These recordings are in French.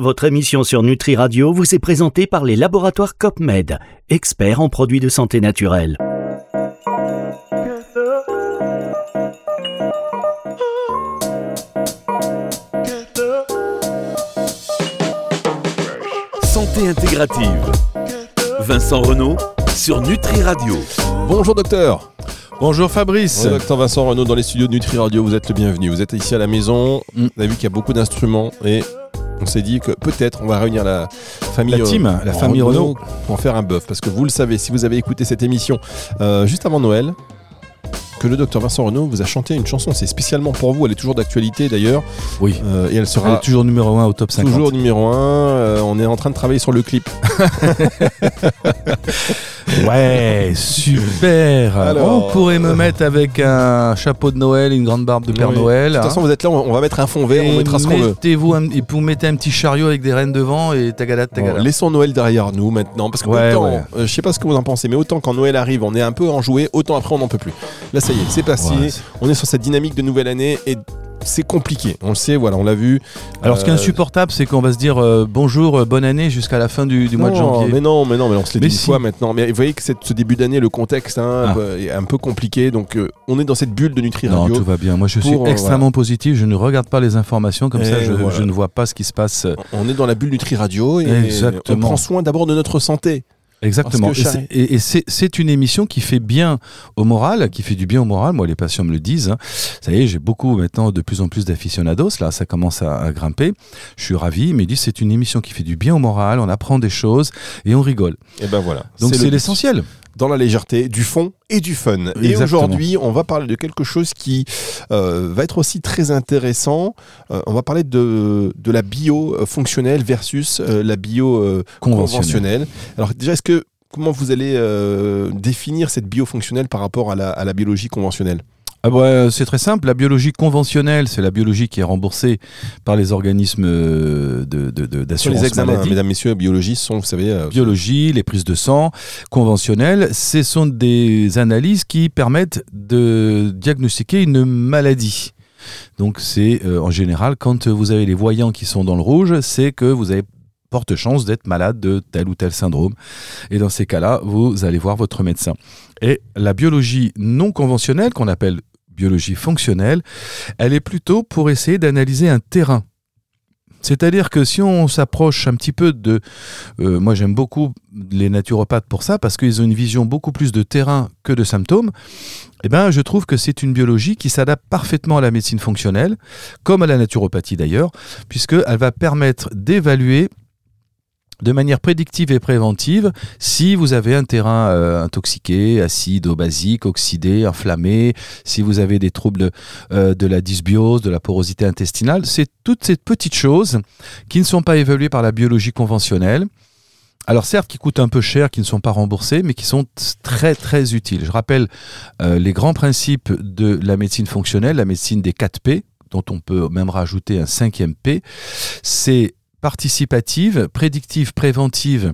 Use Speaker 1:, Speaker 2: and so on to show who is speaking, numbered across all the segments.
Speaker 1: Votre émission sur Nutri Radio vous est présentée par les laboratoires COPMED, experts en produits de santé naturelle.
Speaker 2: Santé intégrative. Vincent Renault sur Nutri Radio.
Speaker 3: Bonjour docteur.
Speaker 4: Bonjour Fabrice.
Speaker 3: Bonjour, docteur Vincent Renault dans les studios de Nutri Radio. Vous êtes le bienvenu. Vous êtes ici à la maison.
Speaker 4: Mm.
Speaker 3: Vous avez vu qu'il y a beaucoup d'instruments et on s'est dit que peut-être on va réunir la famille
Speaker 4: La team,
Speaker 3: euh,
Speaker 4: la famille Renault.
Speaker 3: pour en faire un bœuf. Parce que vous le savez, si vous avez écouté cette émission euh, juste avant Noël, que le docteur Vincent Renault vous a chanté une chanson. C'est spécialement pour vous. Elle est toujours d'actualité d'ailleurs.
Speaker 4: Oui.
Speaker 3: Euh, et elle
Speaker 4: Elle
Speaker 3: sera
Speaker 4: est toujours numéro 1 au top 50.
Speaker 3: toujours numéro 1. on est en train de travailler sur le clip.
Speaker 4: Ouais, super.
Speaker 3: Alors,
Speaker 4: on pourrait me mettre avec un chapeau de Noël, une grande barbe de Père
Speaker 3: Oui.
Speaker 4: Noël.
Speaker 3: De toute façon,
Speaker 4: hein.
Speaker 3: vous êtes là. On va mettre un fond vert. on
Speaker 4: Et
Speaker 3: mettra ce qu'on veut.
Speaker 4: un, et vous mettez un petit chariot avec des rennes devant et tagada
Speaker 3: Bon,
Speaker 4: tagada.
Speaker 3: laissons Noël derrière nous maintenant, parce que
Speaker 4: Ouais,
Speaker 3: autant,
Speaker 4: ouais.
Speaker 3: euh, je sais pas ce que vous en pensez, mais autant quand Noël arrive, on est un peu enjoué, autant après on n'en peut plus. Là, ça y est, c'est passé.
Speaker 4: Ouais,
Speaker 3: on est sur cette dynamique de nouvelle année et c'est compliqué. On le sait, voilà, on l'a vu.
Speaker 4: Alors ce qui est
Speaker 3: Euh,
Speaker 4: insupportable, c'est qu'on va se dire euh, bonjour, euh, bonne année jusqu'à la fin du, du mois de
Speaker 3: non,
Speaker 4: janvier.
Speaker 3: Mais non, mais non, mais on se l'est
Speaker 4: Mais
Speaker 3: dit une
Speaker 4: si.
Speaker 3: fois maintenant. Mais vous voyez que cette- ce début d'année, le contexte hein,
Speaker 4: Ah.
Speaker 3: est un peu compliqué, donc on est dans cette bulle de Nutri
Speaker 4: Non,
Speaker 3: Radio.
Speaker 4: tout va bien. Moi, je suis
Speaker 3: pour,
Speaker 4: extrêmement positif. Je ne regarde pas les informations comme
Speaker 3: Et
Speaker 4: ça. Je,
Speaker 3: voilà.
Speaker 4: je ne vois pas ce qui se passe.
Speaker 3: On est dans la bulle Nutri Radio et
Speaker 4: Exactement.
Speaker 3: on prend soin d'abord de notre santé.
Speaker 4: Exactement. Et c'est- une émission qui fait bien au moral, qui fait du bien au moral. Moi, les patients me le disent. hein. Ça y est, j'ai beaucoup maintenant de plus en plus d'aficionados. Là, ça commence à, à grimper. Je suis ravi. Mais ils disent c'est une émission qui fait du bien au moral. On apprend des choses et on rigole.
Speaker 3: Et ben voilà.
Speaker 4: Donc c'est l'essentiel.
Speaker 3: Dans la légèreté, du fond et du fun. Et aujourd'hui, on va parler de quelque chose qui euh, va être aussi très intéressant. Euh, on va parler de, de la bio euh, fonctionnelle versus euh, la bio
Speaker 4: Conventionnel.
Speaker 3: conventionnelle. Alors déjà, est-ce que comment vous allez définir cette bio fonctionnelle par rapport à la, à la biologie conventionnelle?
Speaker 4: Ah bah, euh, c'est très simple. La biologie conventionnelle, c'est la biologie qui est remboursée par les organismes euh, de, de, d'assurance
Speaker 3: les examens,
Speaker 4: maladie.
Speaker 3: mesdames, messieurs, biologie sont, vous savez, euh,
Speaker 4: biologie, les prises de sang conventionnelles, ce sont des analyses qui permettent de diagnostiquer une maladie. Donc c'est euh, en général quand vous avez les voyants qui sont dans le rouge, c'est que vous avez porte chance d'être malade de tel ou tel syndrome. Et dans ces cas-là, vous allez voir votre médecin. Et la biologie non conventionnelle, qu'on appelle biologie fonctionnelle, elle est plutôt pour essayer d'analyser un terrain. C'est-à-dire que si on s'approche un petit peu de... euh, moi j'aime beaucoup les naturopathes pour ça, parce qu'ils ont une vision beaucoup plus de terrain que de symptômes, eh ben, je trouve que c'est une biologie qui s'adapte parfaitement à la médecine fonctionnelle, comme à la naturopathie d'ailleurs, puisqu'elle va permettre d'évaluer de manière prédictive et préventive si vous avez un terrain euh, intoxiqué, acide ou basique, oxydé, inflammé, si vous avez des troubles euh, de la dysbiose, de la porosité intestinale. C'est toutes ces petites choses qui ne sont pas évaluées par la biologie conventionnelle. Alors certes, qui coûtent un peu cher, qui ne sont pas remboursés, mais qui sont très très utiles. Je rappelle euh, les grands principes de la médecine fonctionnelle, la médecine des 4 P, dont on peut même rajouter un cinquième P. C'est participative, prédictive, préventive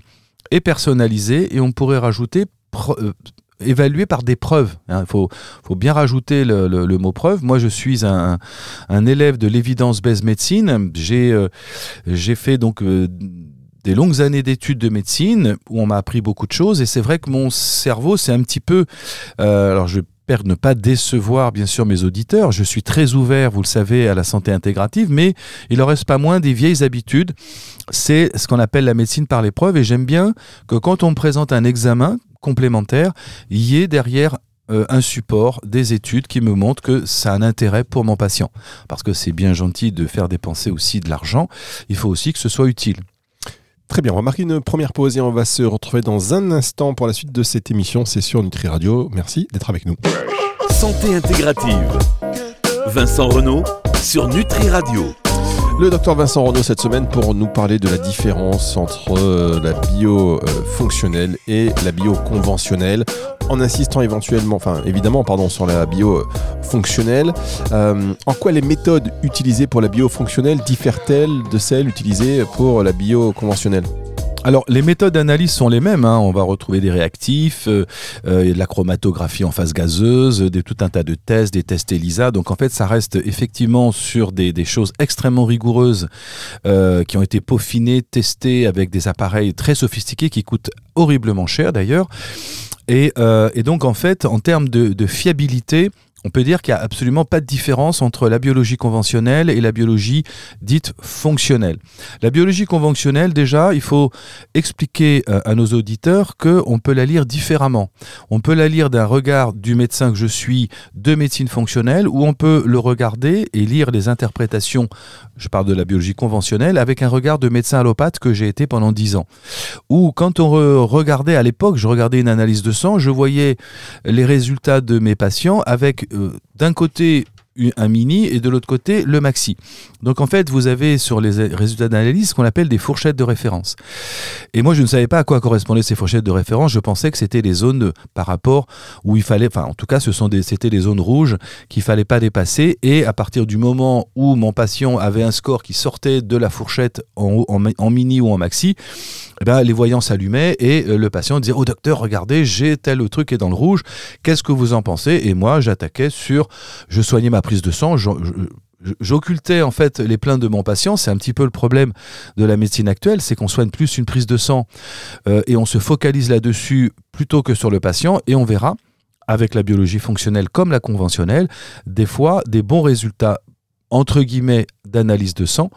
Speaker 4: et personnalisée, et on pourrait rajouter euh, évaluée par des preuves. hein. Il faut, bien rajouter le, mot preuve. Moi, je suis un, élève de l'évidence-based médecine. J'ai euh, j'ai fait donc euh, des longues années d'études de médecine où on m'a appris beaucoup de choses, et c'est vrai que mon cerveau, c'est un petit peu... alors, je J'espère ne pas décevoir bien sûr mes auditeurs. Je suis très ouvert, vous le savez, à la santé intégrative, mais il en reste pas moins des vieilles habitudes. C'est ce qu'on appelle la médecine par l'épreuve, et j'aime bien que quand on me présente un examen complémentaire, il y ait derrière euh, un support, des études qui me montrent que ça a un intérêt pour mon patient. Parce que c'est bien gentil de faire dépenser aussi de l'argent, il faut aussi que ce soit utile.
Speaker 3: Très bien, on va marquer une première pause et on va se retrouver dans un instant pour la suite de cette émission. C'est sur Nutri Radio. Merci d'être avec nous.
Speaker 2: Santé intégrative. Vincent Renault sur Nutri Radio.
Speaker 3: Le docteur Vincent Renaud cette semaine pour nous parler de la différence entre euh, la bio euh, fonctionnelle et la bio conventionnelle, en insistant éventuellement, enfin évidemment, pardon, sur la bio euh, fonctionnelle. En quoi les méthodes utilisées pour la bio fonctionnelle diffèrent-elles de celles utilisées pour la bio conventionnelle?
Speaker 4: Alors, les méthodes d'analyse sont les mêmes. hein. On va retrouver des réactifs, euh, euh, de la chromatographie en phase gazeuse, des, tout un tas de tests, des tests ELISA. Donc, en fait, ça reste effectivement sur des, des choses extrêmement rigoureuses euh, qui ont été peaufinées, testées avec des appareils très sophistiqués qui coûtent horriblement cher d'ailleurs. Et, euh, et donc, en fait, en termes de, de fiabilité, on peut dire qu'il n'y a absolument pas de différence entre la biologie conventionnelle et la biologie dite fonctionnelle. La biologie conventionnelle, déjà, il faut expliquer euh, à nos auditeurs qu'on peut la lire différemment. On peut la lire d'un regard du médecin que je suis de médecine fonctionnelle, ou on peut le regarder et lire les interprétations, je parle de la biologie conventionnelle, avec un regard de médecin allopathe que j'ai été pendant dix ans. Ou quand on re- regardait à l'époque, je regardais une analyse de sang, je voyais les résultats de mes patients avec d'un côté un mini et de l'autre côté le maxi. Donc en fait, vous avez sur les résultats d'analyse ce qu'on appelle des fourchettes de référence. Et moi, je ne savais pas à quoi correspondaient ces fourchettes de référence. Je pensais que c'était les zones par rapport où il fallait, enfin, en tout cas, ce sont des, c'était les zones rouges qu'il fallait pas dépasser. Et à partir du moment où mon patient avait un score qui sortait de la fourchette en, mini ou en maxi, ben, les voyants s'allumaient et euh, le patient disait Oh docteur, regardez, j'ai tel truc qui est dans le rouge, qu'est-ce que vous en pensez? Et moi, j'attaquais sur Je soignais ma prise de sang, J'occultais en fait les plaintes de mon patient. C'est un petit peu le problème de la médecine actuelle, c'est qu'on soigne plus une prise de sang euh, et on se focalise là-dessus plutôt que sur le patient. Et on verra, avec la biologie fonctionnelle comme la conventionnelle, des fois des bons résultats entre guillemets d'analyse de sang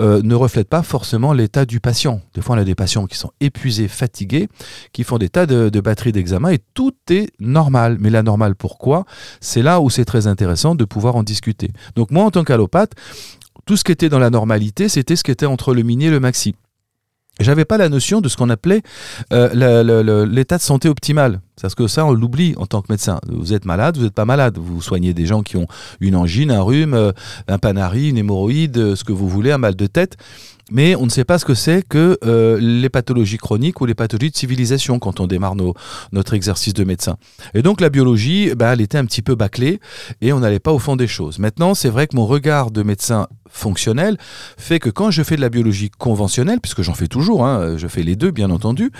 Speaker 4: euh, ne reflètent pas forcément l'état du patient. Des fois, on a des patients qui sont épuisés, fatigués, qui font des tas de, de batteries d'examen et tout est normal. Mais la normale, pourquoi? C'est là où c'est très intéressant de pouvoir en discuter. Donc moi, en tant qu'allopathe, tout ce qui était dans la normalité, c'était ce qui était entre le mini et le maxi. J'avais pas la notion de ce qu'on appelait euh, l'état de santé optimal. Parce que ça, on l'oublie en tant que médecin. Vous êtes malade, vous n'êtes pas malade. Vous soignez des gens qui ont une angine, un rhume, euh, un panari, une hémorroïde, euh, ce que vous voulez, un mal de tête. Mais on ne sait pas ce que c'est que euh, les pathologies chroniques ou les pathologies de civilisation quand on démarre nos- notre exercice de médecin. Et donc la biologie, bah, elle était un petit peu bâclée et on n'allait pas au fond des choses. Maintenant, c'est vrai que mon regard de médecin fonctionnel fait que quand je fais de la biologie conventionnelle, puisque j'en fais toujours, hein, je fais les deux bien entendu,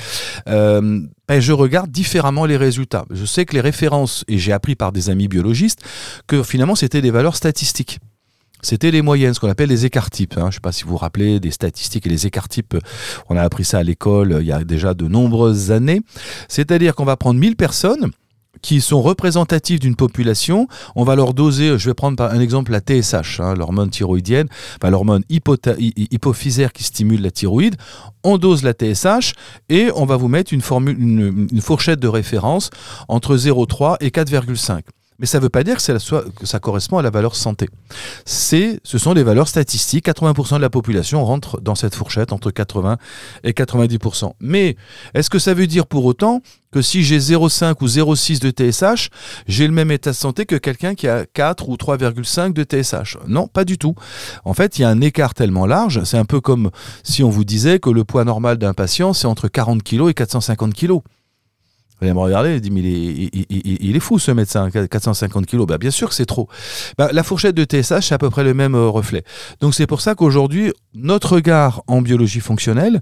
Speaker 4: euh, ben, je regarde différemment les résultats. Je sais que les références, et j'ai appris par des amis biologistes, que finalement c'était des valeurs statistiques. C'était les moyennes, ce qu'on appelle les écarts types. hein. Je ne sais pas si vous vous rappelez des statistiques et les écarts types. On a appris ça à l'école euh, il y a déjà de nombreuses années. C'est-à-dire qu'on va prendre 1000 personnes qui sont représentatives d'une population, on va leur doser, je vais prendre par un exemple la TSH, hein, l'hormone thyroïdienne, l'hormone hypophysaire qui stimule la thyroïde, on dose la TSH et on va vous mettre une, formule, une fourchette de référence entre 0,3 et 4,5. Mais ça ne veut pas dire que, ça correspond à la valeur santé. C'est, ce sont des valeurs statistiques. 80% de la population rentre dans cette fourchette entre 80 et 90%. Mais est-ce que ça veut dire pour autant que si j'ai 0,5 ou 0,6 de TSH, j'ai le même état de santé que quelqu'un qui a 4 ou 3,5 de TSH Non, pas du tout. En fait, il y a un écart tellement large. C'est un peu comme si on vous disait que le poids normal d'un patient, c'est entre 40 kg et 450 kg. Allez me mais il est, il, il- il est fou ce médecin, 450 kilos. Bah, bien sûr que c'est trop. Bah, la fourchette de TSH, c'est à peu près le même euh, reflet. Donc c'est pour ça qu'aujourd'hui, notre regard en biologie fonctionnelle,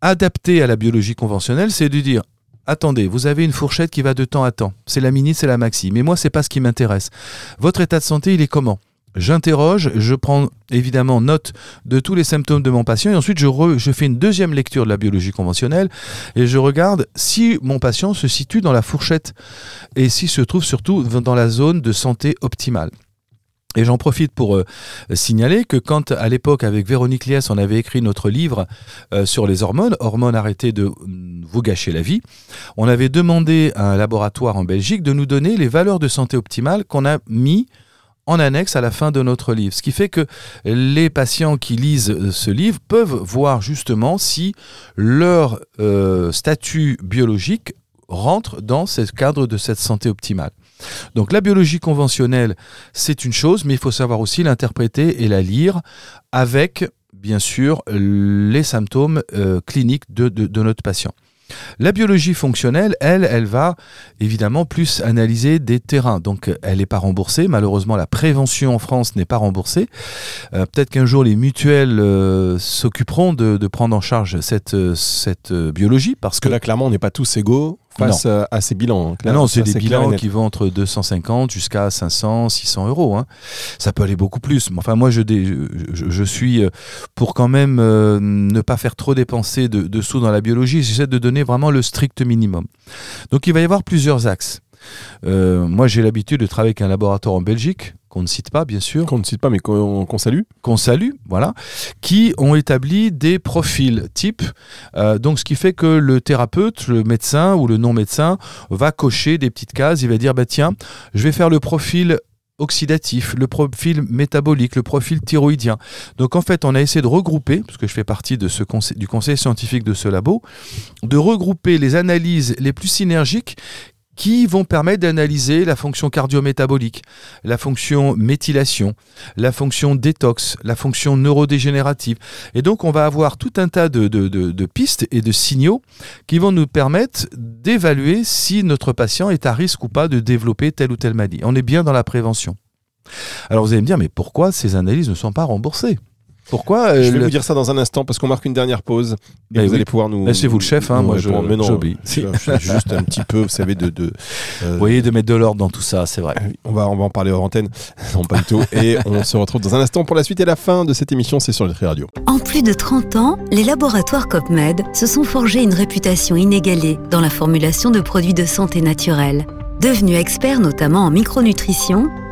Speaker 4: adapté à la biologie conventionnelle, c'est de dire, attendez, vous avez une fourchette qui va de temps à temps. C'est la mini, c'est la maxi. Mais moi, c'est pas ce qui m'intéresse. Votre état de santé, il est comment? J'interroge, je prends évidemment note de tous les symptômes de mon patient et ensuite je, je fais une deuxième lecture de la biologie conventionnelle et je regarde si mon patient se situe dans la fourchette et s'il se trouve surtout dans la zone de santé optimale. Et j'en profite pour euh, signaler que quand à l'époque avec Véronique Liès on avait écrit notre livre euh, sur les hormones, hormones arrêtées de mm, vous gâcher la vie, on avait demandé à un laboratoire en Belgique de nous donner les valeurs de santé optimale qu'on a mis en annexe à la fin de notre livre. Ce qui fait que les patients qui lisent euh, ce livre peuvent voir justement si leur euh, statut biologique rentre dans ce cadre de cette santé optimale. Donc la biologie conventionnelle, c'est une chose, mais il faut savoir aussi l'interpréter et la lire avec, bien sûr, les symptômes euh, cliniques de, notre patient. La biologie fonctionnelle, elle, elle va évidemment plus analyser des terrains. Donc elle n'est pas remboursée. Malheureusement, la prévention en France n'est pas remboursée. Euh, peut-être qu'un jour les mutuelles euh, s'occuperont de, de, prendre en charge cette, euh, cette biologie. Parce
Speaker 3: que là, clairement, on n'est pas tous égaux face non. à ces bilans.
Speaker 4: Ah non, c'est des bilans qui vont entre 250 jusqu'à 500, 600 euros. Hein. Ça peut aller beaucoup plus. Mais enfin, moi, je, je, je suis pour quand même euh, ne pas faire trop dépenser de, de sous dans la biologie. J'essaie de donner vraiment le strict minimum. Donc, il va y avoir plusieurs axes. Euh, moi, j'ai l'habitude de travailler avec un laboratoire en Belgique, qu'on ne cite pas, bien sûr.
Speaker 3: Qu'on ne cite pas, mais qu'on qu salue.
Speaker 4: Qu'on salue, voilà. Qui ont établi des profils types. Euh, donc, ce qui fait que le thérapeute, le médecin ou le non-médecin va cocher des petites cases. Il va dire, bah, tiens, je vais faire le profil oxydatif, le profil métabolique, le profil thyroïdien. Donc en fait, on a essayé de regrouper, parce que je fais partie de ce conseil, du conseil scientifique de ce labo, de regrouper les analyses les plus synergiques qui vont permettre d'analyser la fonction cardiométabolique, la fonction méthylation, la fonction détox, la fonction neurodégénérative. Et donc on va avoir tout un tas de, pistes et de signaux qui vont nous permettre d'évaluer si notre patient est à risque ou pas de développer telle ou telle maladie. On est bien dans la prévention. Alors vous allez me dire, mais pourquoi ces analyses ne sont pas remboursées? Pourquoi
Speaker 3: euh, Je vais le... vous dire ça dans un instant parce qu'on marque une dernière pause. Et
Speaker 4: Ben
Speaker 3: vous
Speaker 4: oui.
Speaker 3: allez pouvoir nous.
Speaker 4: Laissez-vous le chef, hein, moi je
Speaker 3: répondre. Mais non,
Speaker 4: j'obéis.
Speaker 3: je- je suis juste un petit peu, vous savez, de. de euh,
Speaker 4: Vous voyez, de mettre de l'ordre dans tout ça, c'est vrai.
Speaker 3: on va, on va en parler hors antenne. Non, pas du tout. Et on se retrouve dans un instant pour la suite et la fin de cette émission. C'est sur Nutri Radio.
Speaker 5: En plus de 30 ans, les laboratoires COPMED se sont forgés une réputation inégalée dans la formulation de produits de santé naturelle. Devenus experts notamment en micronutrition,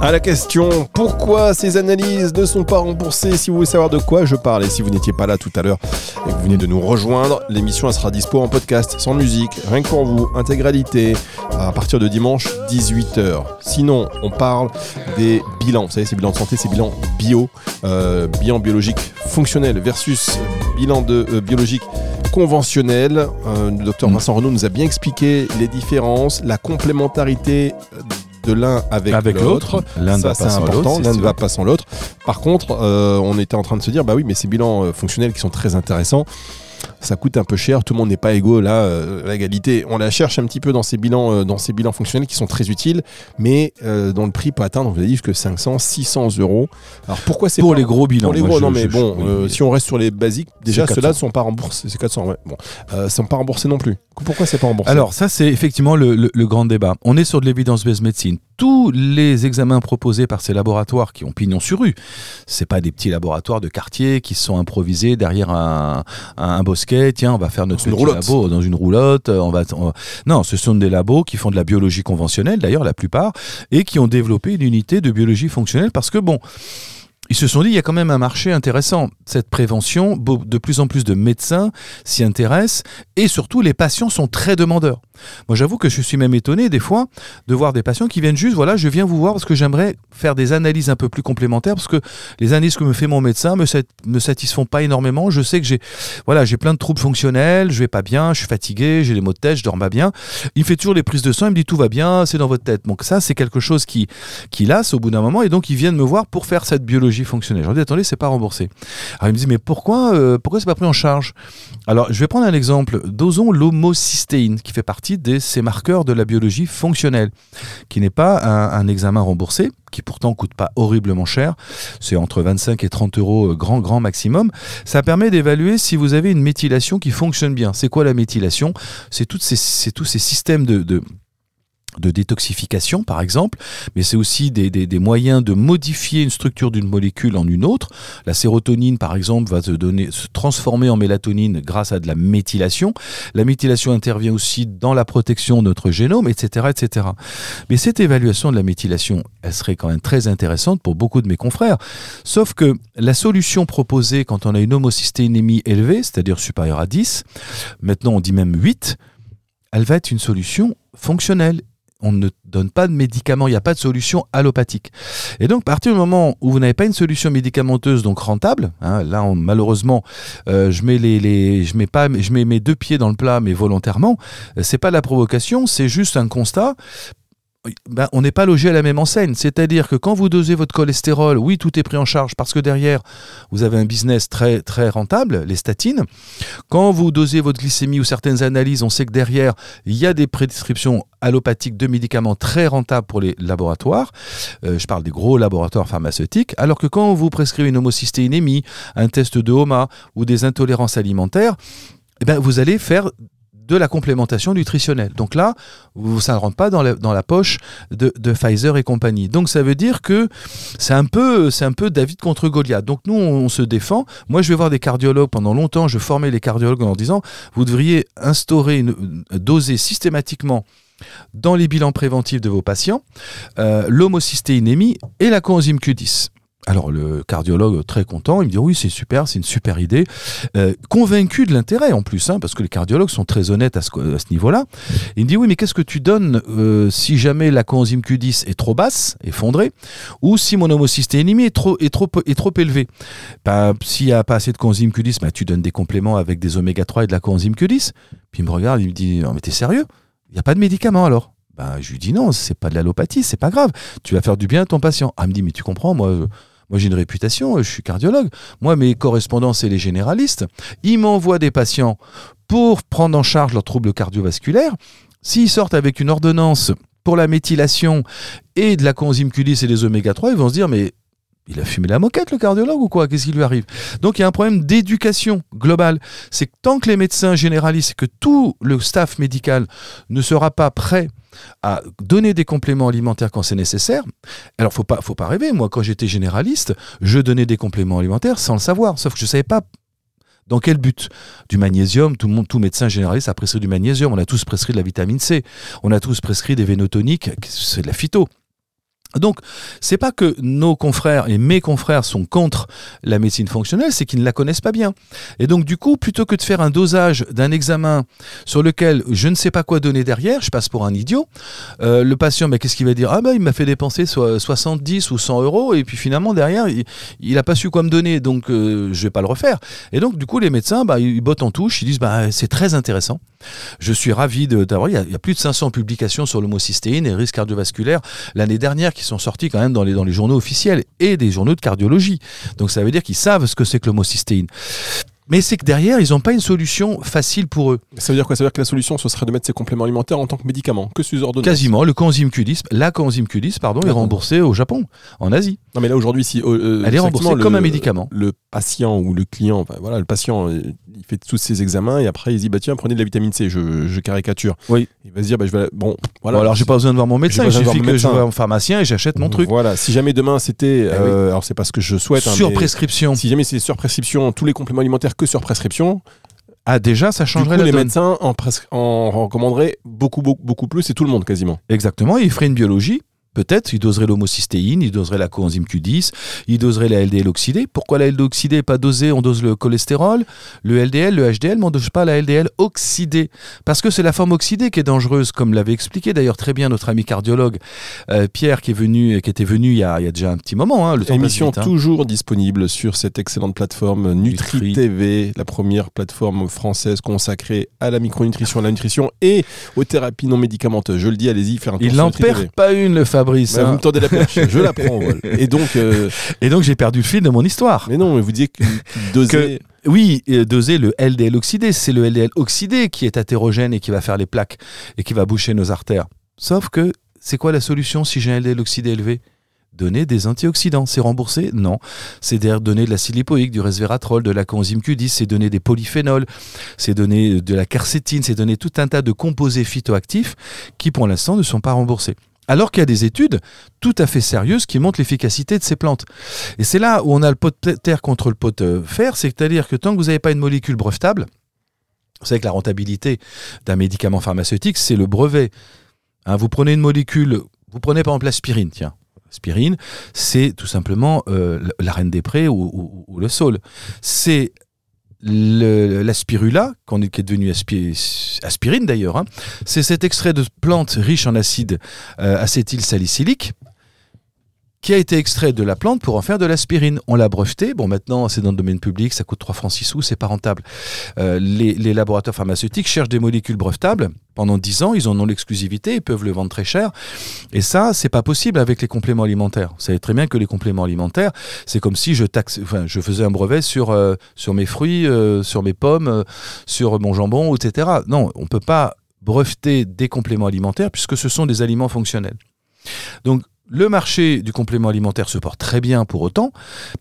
Speaker 3: À la question pourquoi ces analyses ne sont pas remboursées Si vous voulez savoir de quoi je parle et si vous n'étiez pas là tout à l'heure et que vous venez de nous rejoindre, l'émission sera dispo en podcast, sans musique, rien que pour vous, intégralité, à partir de dimanche 18h. Sinon, on parle des bilans. Vous savez, ces bilans de santé, ces bilans bio, euh, bilan biologique fonctionnel versus bilan de euh, biologique conventionnel. Euh, le docteur
Speaker 4: Mm.
Speaker 3: Vincent Renaud nous a bien expliqué les différences, la complémentarité de l'un avec,
Speaker 4: Avec l'autre, l'un
Speaker 3: Ça,
Speaker 4: va
Speaker 3: c'est important, l'un ne va pas sans l'autre. Par contre, euh, on était en train de se dire, bah oui, mais ces bilans euh, fonctionnels qui sont très intéressants, ça coûte un peu cher, tout le monde n'est pas égaux là, euh, l'égalité. On la cherche un petit peu dans ces bilans, euh, dans ces bilans fonctionnels qui sont très utiles, mais euh, dont le prix peut atteindre, vous avez dit, que 500, 600 euros. Alors pourquoi c'est
Speaker 4: Pour
Speaker 3: pas-
Speaker 4: les gros bilans.
Speaker 3: pour les
Speaker 4: moi,
Speaker 3: gros,
Speaker 4: je-
Speaker 3: non mais
Speaker 4: je-
Speaker 3: bon,
Speaker 4: oui.
Speaker 3: si on reste sur les basiques, déjà ceux-là ne
Speaker 4: 400.
Speaker 3: sont pas remboursés, c'est 400, ouais. Bon, sont pas remboursés non plus. Pourquoi c'est pas remboursé?
Speaker 4: Alors ça c'est effectivement le, le- le grand débat. On est sur de l'évidence-based médecine. Tous les examens proposés par ces laboratoires qui ont pignon sur rue, c'est pas des petits laboratoires de quartier qui se sont improvisés derrière un, un, bosquet. Tiens, on va faire notre petit
Speaker 3: roulotte.
Speaker 4: labo dans une roulotte. On va, on va- Non, ce sont des labos qui font de la biologie conventionnelle, d'ailleurs la plupart, et qui ont développé une unité de biologie fonctionnelle parce que bon. Ils se sont dit, il y a quand même un marché intéressant. Cette prévention, de plus en plus de médecins s'y intéressent et surtout les patients sont très demandeurs. Moi, j'avoue que je suis même étonné des fois de voir des patients qui viennent juste, voilà, je viens vous voir parce que j'aimerais faire des analyses un peu plus complémentaires parce que les analyses que me fait mon médecin me, me satisfont pas énormément. Je sais que j'ai, voilà, j'ai plein de troubles fonctionnels, je vais pas bien, je suis fatigué, j'ai des maux de tête, je dors pas bien. Il me fait toujours les prises de sang, il me dit tout va bien, c'est dans votre tête. Donc ça, c'est quelque chose qui, qui lasse au bout d'un moment et donc ils viennent me voir pour faire cette biologie fonctionnelle. Je leur dis attendez, c'est pas remboursé. Alors ils me disent mais pourquoi, euh, pourquoi c'est pas pris en charge? Alors je vais prendre un exemple. Dosons l'homocystéine qui fait partie de ces marqueurs de la biologie fonctionnelle, qui n'est pas un, examen remboursé, qui pourtant coûte pas horriblement cher. C'est entre 25 et 30 euros euh, grand grand maximum. Ça permet d'évaluer si vous avez une méthylation qui fonctionne bien. C'est quoi la méthylation? C'est tous ces systèmes de de détoxification par exemple, mais c'est aussi des, moyens de modifier une structure d'une molécule en une autre. La sérotonine par exemple va se transformer en mélatonine grâce à de la méthylation. La méthylation intervient aussi dans la protection de notre génome, etc., etc. Mais cette évaluation de la méthylation, elle serait quand même très intéressante pour beaucoup de mes confrères. Sauf que la solution proposée quand on a une homocystéinémie élevée, c'est-à-dire supérieure à 10, maintenant on dit même 8, elle va être une solution fonctionnelle on ne donne pas de médicaments, il n'y a pas de solution allopathique. Et donc, à partir du moment où vous n'avez pas une solution médicamenteuse donc rentable, hein, là, on- malheureusement, euh, je mets les, les- je mets pas, je mets mes deux pieds dans le plat, mais volontairement. Euh, C'est pas de la provocation, c'est juste un constat. Ben, on n'est pas logé à la même enseigne. C'est-à-dire que quand vous dosez votre cholestérol, oui, tout est pris en charge parce que derrière, vous avez un business très, très rentable, les statines. Quand vous dosez votre glycémie ou certaines analyses, on sait que derrière, il y a des prescriptions allopathiques de médicaments très rentables pour les laboratoires. Euh, je parle des gros laboratoires pharmaceutiques. Alors que quand vous prescrivez une homocystéinémie, un test de HOMA ou des intolérances alimentaires, eh ben, vous allez faire de la complémentation nutritionnelle. Donc là, ça ne rentre pas dans la, poche de, Pfizer et compagnie. Donc ça veut dire que c'est un peu, David contre Goliath. Donc nous, on, on se défend. Moi, je vais voir des cardiologues pendant longtemps. Je formais les cardiologues en leur disant, vous devriez instaurer, une, doser systématiquement dans les bilans préventifs de vos patients euh, l'homocystéinémie et la coenzyme Q10. Alors le cardiologue très content, il me dit oui c'est super, c'est une super idée, Euh, convaincu de l'intérêt en plus, hein, parce que les cardiologues sont très honnêtes à ce, niveau-là. Il me dit oui mais qu'est-ce que tu donnes euh, si jamais la coenzyme Q10 est trop basse, effondrée, ou si mon homocystéinémie est trop, est trop, est trop élevée? Ben, S'il n'y a pas assez de coenzyme Q10, ben, tu donnes des compléments avec des oméga 3 et de la coenzyme Q10. Puis il me regarde, il me dit non mais t'es sérieux? Il n'y a pas de médicament alors? Ben, je lui dis non, c'est pas de l'allopathie, c'est pas grave. Tu vas faire du bien à ton patient. Ah, il me dit, mais tu comprends, moi, moi j'ai une réputation, je suis cardiologue. Moi, mes correspondants, c'est les généralistes. Ils m'envoient des patients pour prendre en charge leurs troubles cardiovasculaires. S'ils sortent avec une ordonnance pour la méthylation et de la coenzyme Q10 et des oméga 3, ils vont se dire, mais il a fumé la moquette, le cardiologue, ou quoi? Qu'est-ce qui lui arrive? Donc il y a un problème d'éducation globale. C'est que tant que les médecins généralistes, que tout le staff médical ne sera pas prêt à donner des compléments alimentaires quand c'est nécessaire. Alors, faut pas, faut pas rêver. Moi, quand j'étais généraliste, je donnais des compléments alimentaires sans le savoir. Sauf que je savais pas dans quel but Du magnésium, tout, tout médecin généraliste a prescrit du magnésium. On a tous prescrit de la vitamine C. On a tous prescrit des vénotoniques. C'est de la phyto. Donc, c'est pas que nos confrères et mes confrères sont contre la médecine fonctionnelle, c'est qu'ils ne la connaissent pas bien. Et donc, du coup, plutôt que de faire un dosage d'un examen sur lequel je ne sais pas quoi donner derrière, je passe pour un idiot, euh, le patient, qu'est-ce qu'il va dire? Ah, bah, il m'a fait dépenser so 70 ou 100 euros, et puis finalement, derrière, il n'a pas su quoi me donner, donc euh, je vais pas le refaire. Et donc, du coup, les médecins, bah, ils bottent en touche, ils disent bah, C'est très intéressant. Je suis ravi d'avoir. Il, il, y a plus de 500 publications sur l'homocystéine et les risques cardiovasculaires l'année dernière qui sont sortis quand même dans les, dans les journaux officiels et des journaux de cardiologie. Donc ça veut dire qu'ils savent ce que c'est que l'homocystéine. Mais c'est que derrière, ils n'ont pas une solution facile pour eux.
Speaker 3: Ça veut dire quoi? Ça veut dire que la solution, ce serait de mettre ces compléments alimentaires en tant que médicament, que sous ordonnance
Speaker 4: Quasiment. Le coenzyme Q10, la coenzyme Q10, pardon, est remboursée au Japon, en Asie.
Speaker 3: Non, mais là aujourd'hui, si
Speaker 4: euh, elle est remboursée
Speaker 3: le,
Speaker 4: comme un médicament.
Speaker 3: Le patient ou le client, voilà, le patient, il fait tous ses examens et après il dit bah tiens, prenez de la vitamine C. Je, je caricature.
Speaker 4: Oui.
Speaker 3: Il va se dire bah je vais bon voilà.
Speaker 4: Bon, alors j'ai pas besoin de voir mon médecin. Il suffit que je vois un pharmacien et j'achète mon truc.
Speaker 3: Voilà. Si jamais demain c'était, eh euh, oui. alors c'est pas ce que je souhaite.
Speaker 4: Sur hein, prescription.
Speaker 3: Si jamais c'est sur prescription, tous les compléments alimentaires que sur prescription.
Speaker 4: Ah déjà, ça changerait
Speaker 3: du coup,
Speaker 4: la
Speaker 3: les
Speaker 4: donne.
Speaker 3: médecins en, en recommanderaient beaucoup, beaucoup, beaucoup plus et tout le monde quasiment.
Speaker 4: Exactement, ils feraient une biologie. Peut-être, ils doseraient l'homocystéine, ils doseraient la coenzyme Q10, ils doseraient la LDL oxydée. Pourquoi la LDL oxydée n'est pas dosée? On dose le cholestérol, le LDL, le HDL, mais on ne dose pas la LDL oxydée. Parce que c'est la forme oxydée qui est dangereuse, comme l'avait expliqué d'ailleurs très bien notre ami cardiologue euh, Pierre, qui, est venu, qui était venu il y, a, il y a déjà un petit moment. Hein, le
Speaker 3: Émission
Speaker 4: vite, hein.
Speaker 3: toujours disponible sur cette excellente plateforme Nutri, Nutri TV, la première plateforme française consacrée à la micronutrition, à la nutrition et aux thérapies non médicamenteuses. Je le dis, allez-y, faire un tour
Speaker 4: Il n'en perd pas une, le Fabrice.
Speaker 3: Bah, vous me tendez la perche, je la prends. Voilà. Et donc, euh...
Speaker 4: et donc j'ai perdu le fil de mon histoire.
Speaker 3: Mais non, mais vous dites que doser.
Speaker 4: Que, oui, doser le LDL oxydé, c'est le LDL oxydé qui est hétérogène et qui va faire les plaques et qui va boucher nos artères. Sauf que c'est quoi la solution si j'ai un LDL oxydé élevé? Donner des antioxydants, c'est remboursé? Non. C'est donner de l'acide lipoïque, du resveratrol, de la coenzyme Q10, c'est donner des polyphénols, c'est donner de la quercétine, c'est donner tout un tas de composés phytoactifs qui pour l'instant ne sont pas remboursés. Alors qu'il y a des études tout à fait sérieuses qui montrent l'efficacité de ces plantes. Et c'est là où on a le pot de terre contre le pot de fer, c'est-à-dire que tant que vous n'avez pas une molécule brevetable, vous savez que la rentabilité d'un médicament pharmaceutique, c'est le brevet. Hein, vous prenez une molécule, vous prenez par exemple l'aspirine, tiens. L'aspirine, c'est tout simplement euh, la reine des prés ou, ou, le saule. C'est le- la spirula, qu'on est- qui est devenue aspi- aspirine d'ailleurs, hein, c'est cet extrait de plante riche en acide euh, acétylsalicylique qui a été extrait de la plante pour en faire de l'aspirine. On l'a breveté, bon maintenant c'est dans le domaine public, ça coûte 3 francs 6 sous, c'est pas rentable. Euh, les, laboratoires pharmaceutiques cherchent des molécules brevetables. Pendant 10 ans, ils en ont l'exclusivité, ils peuvent le vendre très cher. Et ça, c'est pas possible avec les compléments alimentaires. Vous savez très bien que les compléments alimentaires, c'est comme si je taxe, je faisais un brevet sur, euh, sur mes fruits, euh, sur mes pommes, sur mon jambon, etc. Non, on peut pas breveter des compléments alimentaires puisque ce sont des aliments fonctionnels. Donc, le marché du complément alimentaire se porte très bien pour autant,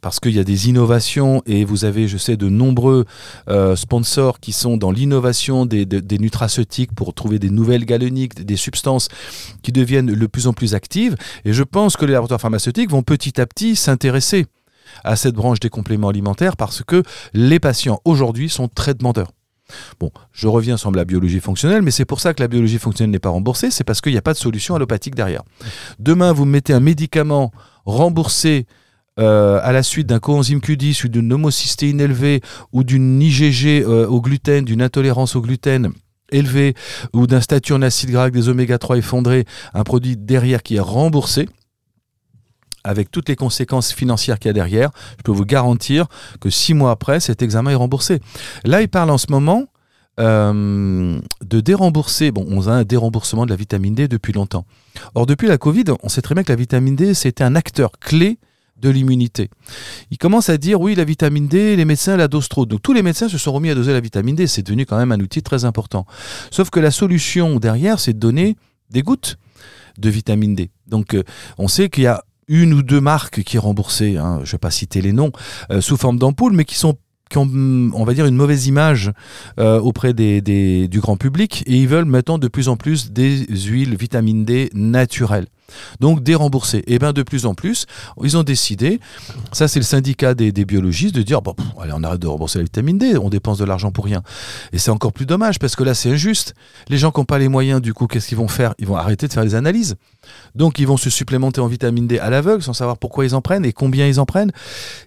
Speaker 4: parce qu'il y a des innovations et vous avez, je sais, de nombreux euh, sponsors qui sont dans l'innovation des, des- des nutraceutiques pour trouver des nouvelles galoniques, des substances qui deviennent de plus en plus actives. Et je pense que les laboratoires pharmaceutiques vont petit à petit s'intéresser à cette branche des compléments alimentaires parce que les patients aujourd'hui sont très demandeurs. Bon, je reviens sur la biologie fonctionnelle, mais c'est pour ça que la biologie fonctionnelle n'est pas remboursée, c'est parce qu'il n'y a pas de solution allopathique derrière. Demain, vous mettez un médicament remboursé euh, à la suite d'un coenzyme Q10 ou d'une homocystéine élevée ou d'une IgG euh, au gluten, d'une intolérance au gluten élevée ou d'un statut en acide gras des oméga 3 effondrés, un produit derrière qui est remboursé avec toutes les conséquences financières qu'il y a derrière, je peux vous garantir que six mois après, cet examen est remboursé. Là, il parle en ce moment euh, de dérembourser. Bon, on a un déremboursement de la vitamine D depuis longtemps. Or, depuis la Covid, on sait très bien que la vitamine D, c'était un acteur clé de l'immunité. Il commence à dire oui, la vitamine D, les médecins la dosent trop. Donc tous les médecins se sont remis à doser la vitamine D. C'est devenu quand même un outil très important. Sauf que la solution derrière, c'est de donner des gouttes de vitamine D. Donc euh, on sait qu'il y a une ou deux marques qui est remboursée, hein, je ne vais pas citer les noms, euh, sous forme d'ampoules, mais qui sont qui ont, on va dire, une mauvaise image euh, auprès des- du grand public et ils veulent maintenant de plus en plus des huiles vitamine D naturelles. Donc déremboursées. Et bien de plus en plus, ils ont décidé, ça c'est le syndicat des, biologistes, de dire, bon, allez, on arrête de rembourser la vitamine D, on dépense de l'argent pour rien. Et c'est encore plus dommage parce que là c'est injuste. Les gens qui n'ont pas les moyens, du coup, qu'est-ce qu'ils vont faire? Ils vont arrêter de faire les analyses. Donc ils vont se supplémenter en vitamine D à l'aveugle sans savoir pourquoi ils en prennent et combien ils en prennent.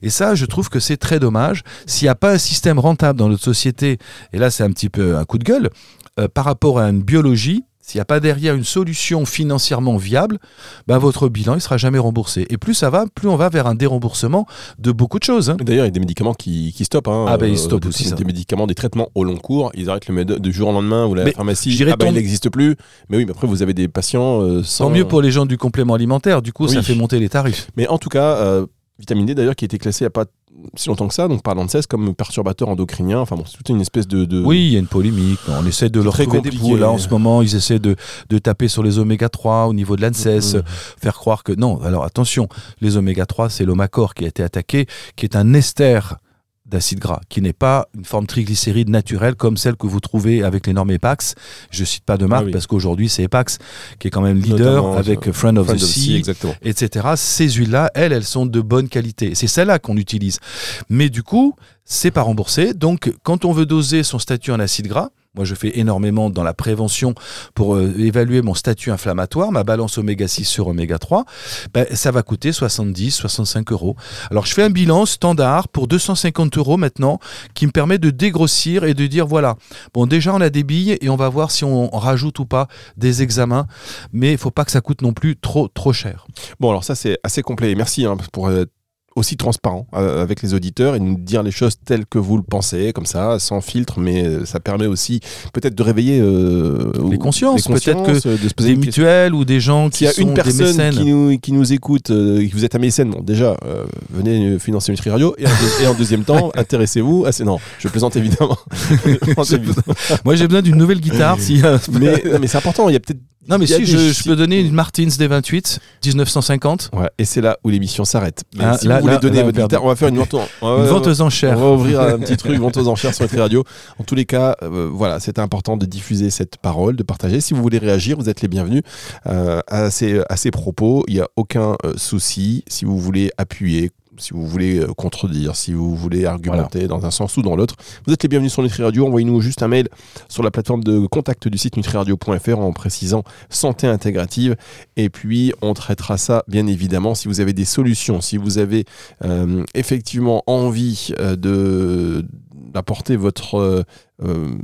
Speaker 4: Et ça, je trouve que c'est très dommage. S'il n'y a pas un système rentable dans notre société, et là c'est un petit peu un coup de gueule, euh, par rapport à une biologie, s'il n'y a pas derrière une solution financièrement viable, ben votre bilan il sera jamais remboursé. Et plus ça va, plus on va vers un déremboursement de beaucoup de choses. hein.
Speaker 3: D'ailleurs, il y a des médicaments qui, qui stoppent. hein.
Speaker 4: Ah ben, ils
Speaker 3: Euh,
Speaker 4: stoppent
Speaker 3: des-
Speaker 4: aussi, ça.
Speaker 3: Des médicaments, des traitements au long cours. Ils arrêtent le du jour au lendemain ou la
Speaker 4: Mais
Speaker 3: pharmacie. ah ben, il n'existe plus. Mais oui, mais après, vous avez des patients euh, sans.
Speaker 4: Tant mieux pour les gens du complément alimentaire, du coup ça fait monter les tarifs.
Speaker 3: Mais en tout cas, euh, vitamine D d'ailleurs qui a été classée il n'y a pas si longtemps que ça, donc par l'ANSES comme perturbateur endocrinien. Enfin bon, c'est toute une espèce de. de-
Speaker 4: Oui, il y a une polémique. On essaie de leur trouver des bouts. Là, en ce moment, ils essaient de, de taper sur les oméga 3 au niveau de l'ANSES,
Speaker 3: Mhm.
Speaker 4: faire croire que... Non, alors attention, les oméga 3, c'est l'omacor qui a été attaqué, qui est un ester d'acide gras, qui n'est pas une forme triglycéride naturelle comme celle que vous trouvez avec les normes EPAX. Je cite pas de marque
Speaker 3: Ah oui.
Speaker 4: parce qu'aujourd'hui, c'est EPAX qui est quand même leader
Speaker 3: Notamment,
Speaker 4: avec
Speaker 3: ça.
Speaker 4: Friend of
Speaker 3: Friend
Speaker 4: the
Speaker 3: of Sea,
Speaker 4: Sea, etc. Ces huiles-là, elles, elles sont de bonne qualité. C'est celles-là qu'on utilise. Mais du coup, c'est pas remboursé. Donc, quand on veut doser son statut en acide gras, moi je fais énormément dans la prévention pour euh, évaluer mon statut inflammatoire, ma balance oméga 6 sur oméga 3, ben, ça va coûter 70, 65 euros. Alors je fais un bilan standard pour 250 euros maintenant qui me permet de dégrossir et de dire voilà, bon déjà on a des billes et on va voir si on rajoute ou pas des examens, mais il faut pas que ça coûte non plus trop trop cher.
Speaker 3: Bon, alors ça, c'est assez complet. Merci hein, pour être aussi transparent euh, avec les auditeurs et nous dire les choses telles que vous le pensez, comme ça, sans filtre, mais euh, ça permet aussi peut-être de réveiller euh,
Speaker 4: Les consciences,
Speaker 3: les
Speaker 4: peut-être
Speaker 3: consciences, euh, de se poser
Speaker 4: Des mutuelles ou des gens qui
Speaker 3: y a
Speaker 4: sont
Speaker 3: une
Speaker 4: des
Speaker 3: personne qui nous, qui nous écoute, euh, que vous êtes un mécène, bon, déjà, euh, venez financer Nutri Radio. Et en, deux- et en deuxième temps, intéressez-vous à ces. Non, je plaisante évidemment.
Speaker 4: Moi j'ai besoin d'une nouvelle guitare. si,
Speaker 3: mais non, mais c'est important, il y a peut-être.
Speaker 4: Non mais si
Speaker 3: des-
Speaker 4: je, je peux donner une Martins D28 1950,
Speaker 3: Ouais, et c'est là où l'émission s'arrête.
Speaker 4: Ah,
Speaker 3: si
Speaker 4: là-
Speaker 3: vous voulez
Speaker 4: là-
Speaker 3: donner
Speaker 4: là,
Speaker 3: votre guitare, on va faire une vente, on
Speaker 4: une vente aux
Speaker 3: On
Speaker 4: enchères.
Speaker 3: va ouvrir un petit truc, vente aux enchères sur Nutri Radio. En tous les cas, euh, voilà, c'était important de diffuser cette parole, de partager. Si vous voulez réagir, vous êtes les bienvenus euh, à, ces, à ces propos. Il n'y a aucun euh, souci. Si vous voulez appuyer si vous voulez euh, contredire, si vous voulez argumenter dans un sens ou dans l'autre, vous êtes les bienvenus sur Nutri Radio. Envoyez-nous juste un mail sur la plateforme de contact du site nutriradio.fr en précisant santé intégrative. Et puis, on traitera ça, bien évidemment, si vous avez des solutions, si vous avez euh, effectivement envie euh, de d'apporter votre euh,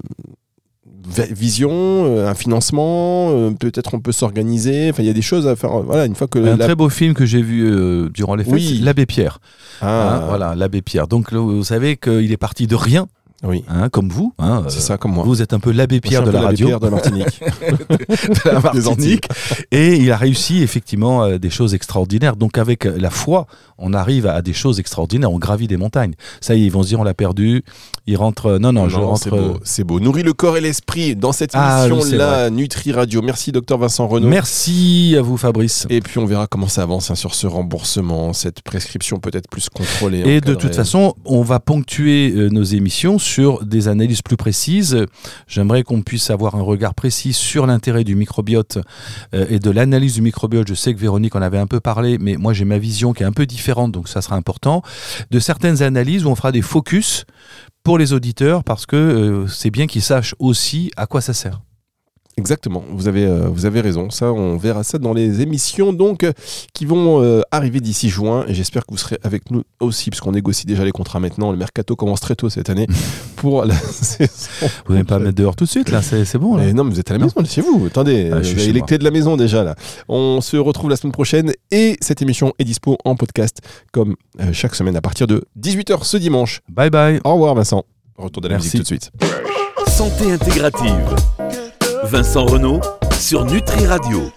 Speaker 3: vision, euh, un financement, euh, peut-être on peut s'organiser. Enfin, il y a des choses à faire. Voilà, une fois que
Speaker 4: Un
Speaker 3: la-
Speaker 4: très beau film que j'ai vu euh, durant les fêtes,
Speaker 3: Oui.
Speaker 4: L'Abbé Pierre.
Speaker 3: Ah,
Speaker 4: Hein, voilà, L'Abbé Pierre. Donc là, vous savez qu'il est parti de rien,
Speaker 3: oui,
Speaker 4: hein, comme vous. hein,
Speaker 3: c'est
Speaker 4: euh,
Speaker 3: ça comme moi.
Speaker 4: Vous êtes un peu l'abbé Pierre de la radio,
Speaker 3: Pierre de Martinique.
Speaker 4: de la. Martinique, et il a réussi effectivement euh, des choses extraordinaires. Donc avec la foi, on arrive à des choses extraordinaires. On gravit des montagnes. Ça y est, ils vont se dire on l'a perdu. Il rentre. euh, Non, non, je rentre.
Speaker 3: c'est beau, c'est beau. Nourrit le corps et l'esprit dans cette
Speaker 4: Ah, oui, c'est
Speaker 3: émission-là, Nutri Radio. Merci, docteur Vincent Renaud.
Speaker 4: Merci à vous, Fabrice.
Speaker 3: Et puis on verra comment ça avance hein, sur ce remboursement, cette prescription peut-être plus contrôlée.
Speaker 4: Et de toute façon, on va ponctuer nos émissions sur des analyses plus précises. J'aimerais qu'on puisse avoir un regard précis sur l'intérêt du microbiote euh, et de l'analyse du microbiote. Je sais que Véronique en avait un peu parlé, mais moi j'ai ma vision qui est un peu différente, donc ça sera important. De certaines analyses où on fera des focus pour les auditeurs parce que euh, c'est bien qu'ils sachent aussi à quoi ça sert.
Speaker 3: Exactement, vous avez, euh, vous avez raison. Ça, on verra ça dans les émissions donc euh, qui vont euh, arriver d'ici juin. Et j'espère que vous serez avec nous aussi, puisqu'on négocie déjà les contrats maintenant. Le mercato commence très tôt cette année pour la saison.
Speaker 4: Vous n'allez pas me mettre dehors tout de suite, là, c'est c'est bon. Là.
Speaker 3: Non, mais vous êtes à la maison, chez vous. Attendez,
Speaker 4: Ah, je suis
Speaker 3: vous avez
Speaker 4: chez
Speaker 3: les clés de la maison déjà là. On se retrouve la semaine prochaine et cette émission est dispo en podcast comme euh, chaque semaine à partir de 18h ce dimanche.
Speaker 4: Bye bye.
Speaker 3: Au revoir Vincent. Retour de la
Speaker 4: Merci.
Speaker 3: musique tout de suite.
Speaker 2: Santé intégrative. Vincent Renault sur Nutri Radio.